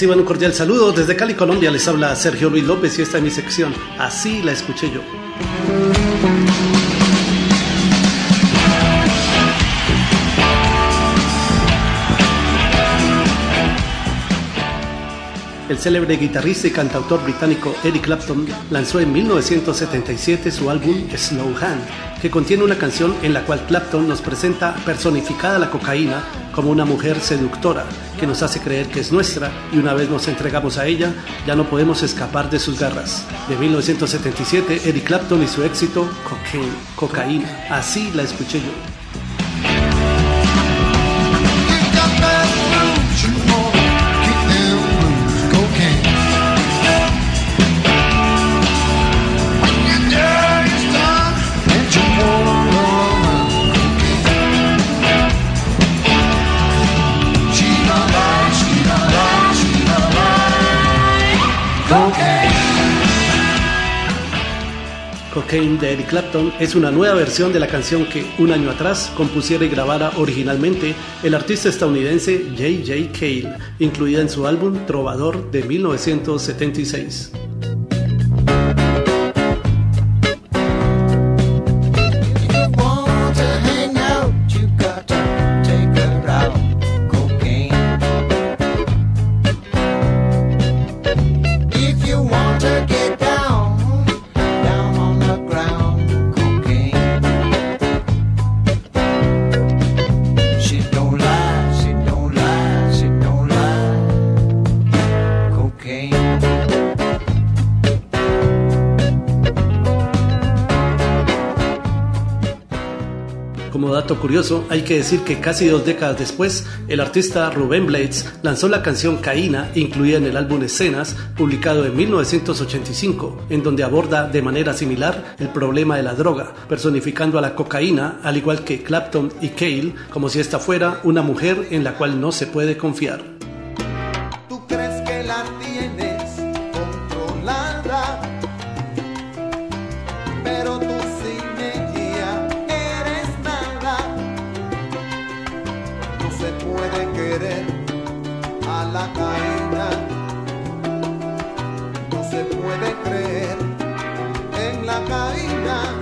Reciban un cordial saludo. Desde Cali, Colombia, les habla Sergio Luis López y esta es mi sección. Así la escuché yo. El célebre guitarrista y cantautor británico Eric Clapton lanzó en 1977 su álbum Slow Hand, que contiene una canción en la cual Clapton nos presenta personificada la cocaína como una mujer seductora que nos hace creer que es nuestra y una vez nos entregamos a ella ya no podemos escapar de sus garras. De 1977, Eric Clapton y su éxito Cocaine, cocaína. Así la escuché yo. Cocaine de Eric Clapton es una nueva versión de la canción que un año atrás compusiera y grabara originalmente el artista estadounidense J.J. Cale, incluida en su álbum Trovador de 1976. the Como dato curioso, hay que decir que casi dos décadas después, el artista Rubén Blades lanzó la canción Caína, incluida en el álbum Escenas, publicado en 1985, en donde aborda de manera similar el problema de la droga, personificando a la cocaína, al igual que Clapton y Cale, como si esta fuera una mujer en la cual no se puede confiar. se No se puede querer a la caída, no se puede creer en la caída.